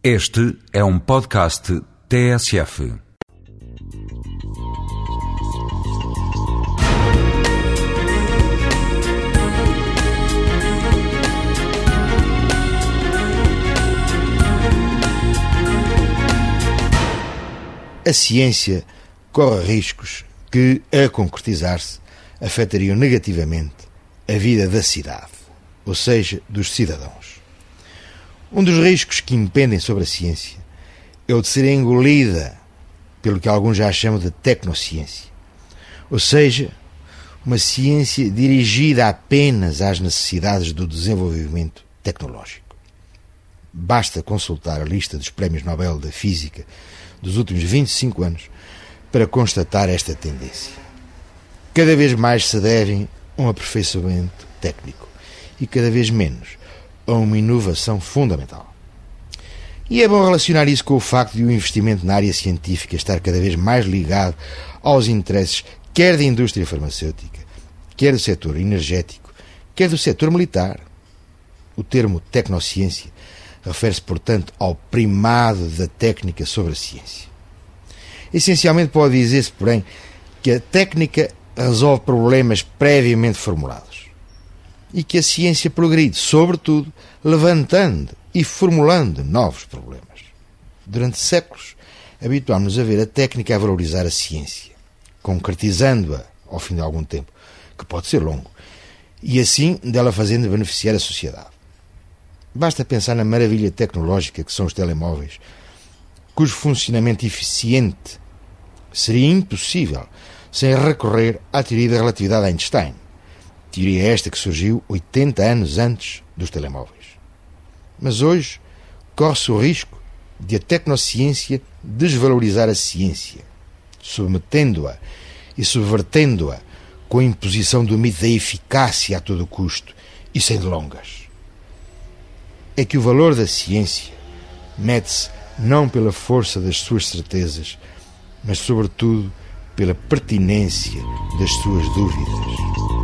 Este é um podcast TSF. A ciência corre riscos que, a concretizar-se, afetariam negativamente a vida da cidade, ou seja, dos cidadãos. Um dos riscos que impendem sobre a ciência é o de ser engolida pelo que alguns já chamam de tecnociência, ou seja, uma ciência dirigida apenas às necessidades do desenvolvimento tecnológico. Basta consultar a lista dos prémios Nobel da Física dos últimos 25 anos para constatar esta tendência. Cada vez mais se devem a um aperfeiçoamento técnico e cada vez menos a uma inovação fundamental. E é bom relacionar isso com o facto de o investimento na área científica estar cada vez mais ligado aos interesses quer da indústria farmacêutica, quer do setor energético, quer do setor militar. O termo tecnociência refere-se, portanto, ao primado da técnica sobre a ciência. Essencialmente pode dizer-se, porém, que a técnica resolve problemas previamente formulados e que a ciência progride, sobretudo, levantando e formulando novos problemas. Durante séculos, habituámos-nos a ver a técnica a valorizar a ciência, concretizando-a ao fim de algum tempo, que pode ser longo, e assim dela fazendo beneficiar a sociedade. Basta pensar na maravilha tecnológica que são os telemóveis, cujo funcionamento eficiente seria impossível sem recorrer à teoria da relatividade de Einstein. Teoria esta que surgiu 80 anos antes dos telemóveis. Mas hoje corre-se o risco de a tecnociência desvalorizar a ciência, submetendo-a e subvertendo-a com a imposição do mito da eficácia a todo custo e sem delongas. É que o valor da ciência mede-se não pela força das suas certezas, mas, sobretudo, pela pertinência das suas dúvidas.